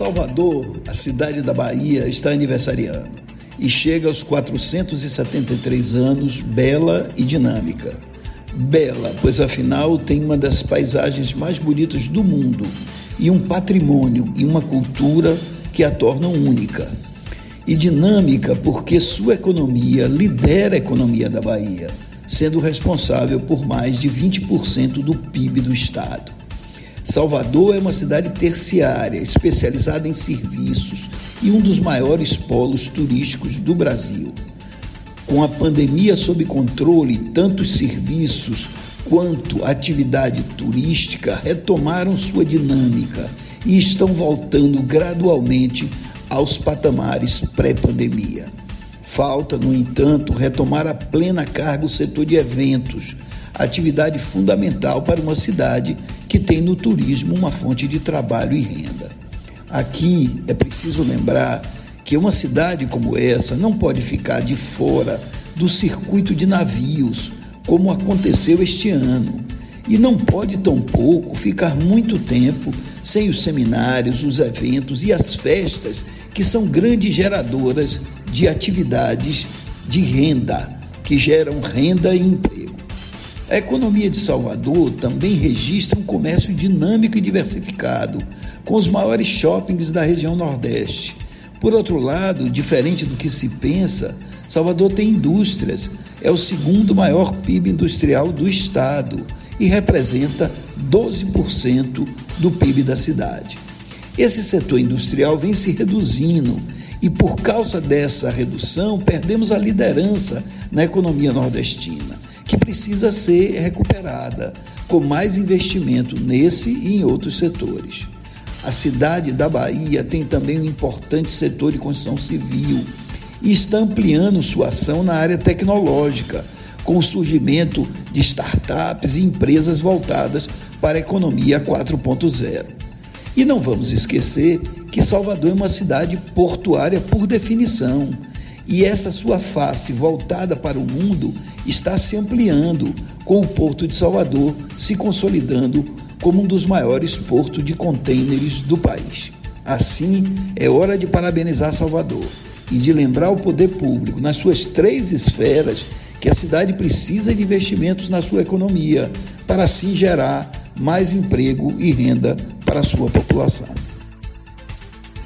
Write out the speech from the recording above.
Salvador, a cidade da Bahia, está aniversariando e chega aos 473 anos, bela e dinâmica. Bela, pois afinal tem uma das paisagens mais bonitas do mundo e um patrimônio e uma cultura que a tornam única. E dinâmica porque sua economia lidera a economia da Bahia, sendo responsável por mais de 20% do PIB do estado. Salvador é uma cidade terciária, especializada em serviços e um dos maiores polos turísticos do Brasil. Com a pandemia sob controle, tantos serviços quanto a atividade turística retomaram sua dinâmica e estão voltando gradualmente aos patamares pré-pandemia. Falta, no entanto, retomar a plena carga o setor de eventos, atividade fundamental para uma cidade que tem no turismo uma fonte de trabalho e renda. Aqui é preciso lembrar que uma cidade como essa não pode ficar de fora do circuito de navios, como aconteceu este ano, e não pode tampouco ficar muito tempo sem os seminários, os eventos e as festas que são grandes geradoras de atividades de renda, que geram renda e emprego. A economia de Salvador também registra um comércio dinâmico e diversificado, com os maiores shoppings da região Nordeste. Por outro lado, diferente do que se pensa, Salvador tem indústrias, é o segundo maior PIB industrial do estado e representa 12% do PIB da cidade. Esse setor industrial vem se reduzindo e, por causa dessa redução, perdemos a liderança na economia nordestina que precisa ser recuperada, com mais investimento nesse e em outros setores. A cidade da Bahia tem também um importante setor de construção civil e está ampliando sua ação na área tecnológica, com o surgimento de startups e empresas voltadas para a economia 4.0. E não vamos esquecer que Salvador é uma cidade portuária por definição e essa sua face voltada para o mundo está se ampliando, com o Porto de Salvador se consolidando como um dos maiores portos de contêineres do país. Assim, é hora de parabenizar Salvador e de lembrar o poder público, nas suas três esferas, que a cidade precisa de investimentos na sua economia, para assim gerar mais emprego e renda para a sua população.